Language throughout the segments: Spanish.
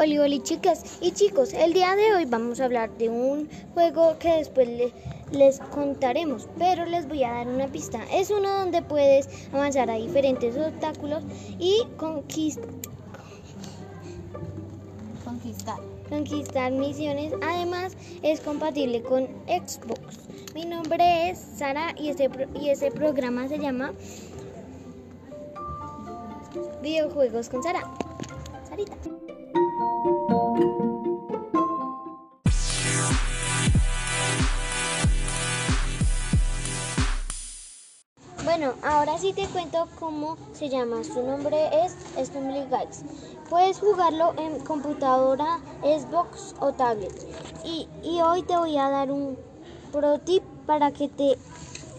Hola, hola chicas y chicos, el día de hoy vamos a hablar de un juego que después les contaremos, pero les voy a dar una pista. Es uno donde puedes avanzar a diferentes obstáculos y conquistar. Conquistar. Conquistar misiones. Además, es compatible con Xbox. Mi nombre es Sara y este, y este programa se llama Videojuegos con Sara. Sarita. Bueno, ahora sí te cuento cómo se llama. Su nombre es Stumbly Guys. Puedes jugarlo en computadora, Xbox o tablet. Y, hoy te voy a dar un pro tip para que te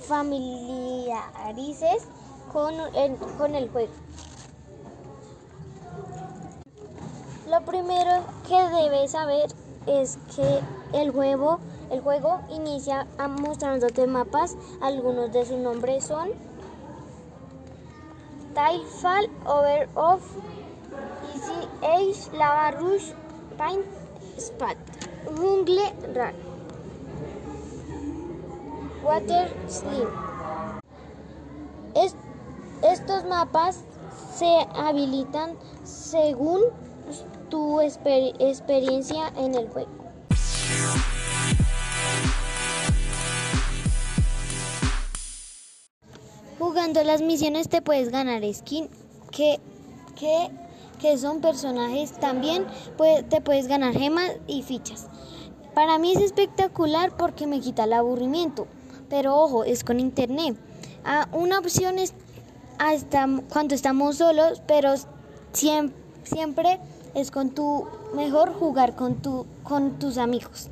familiarices con con el juego. Lo primero que debes saber es que el juego el juego inicia mostrándote mapas. Algunos de sus nombres son Tilefall, Over of Easy Age, Lava Rush, Pine Spat, Jungle Rat, Water Slim. estos mapas se habilitan según tu experiencia en el juego. Jugando las misiones te puedes ganar skin que, que, que son personajes. También te puedes ganar gemas y fichas. Para mí es espectacular porque me quita el aburrimiento. Pero ojo, es con internet. Ah, una opción es hasta cuando estamos solos, pero siempre, siempre es con tu mejor jugar con, tu, con tus amigos.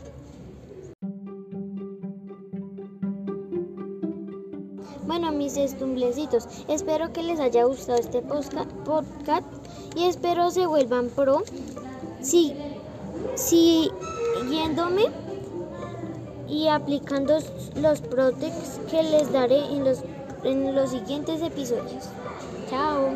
Bueno, mis estumblecitos, espero que les haya gustado este podcast y espero se vuelvan pro. Sí, siguiéndome y aplicando los protex que les daré en los, en los siguientes episodios. Chao.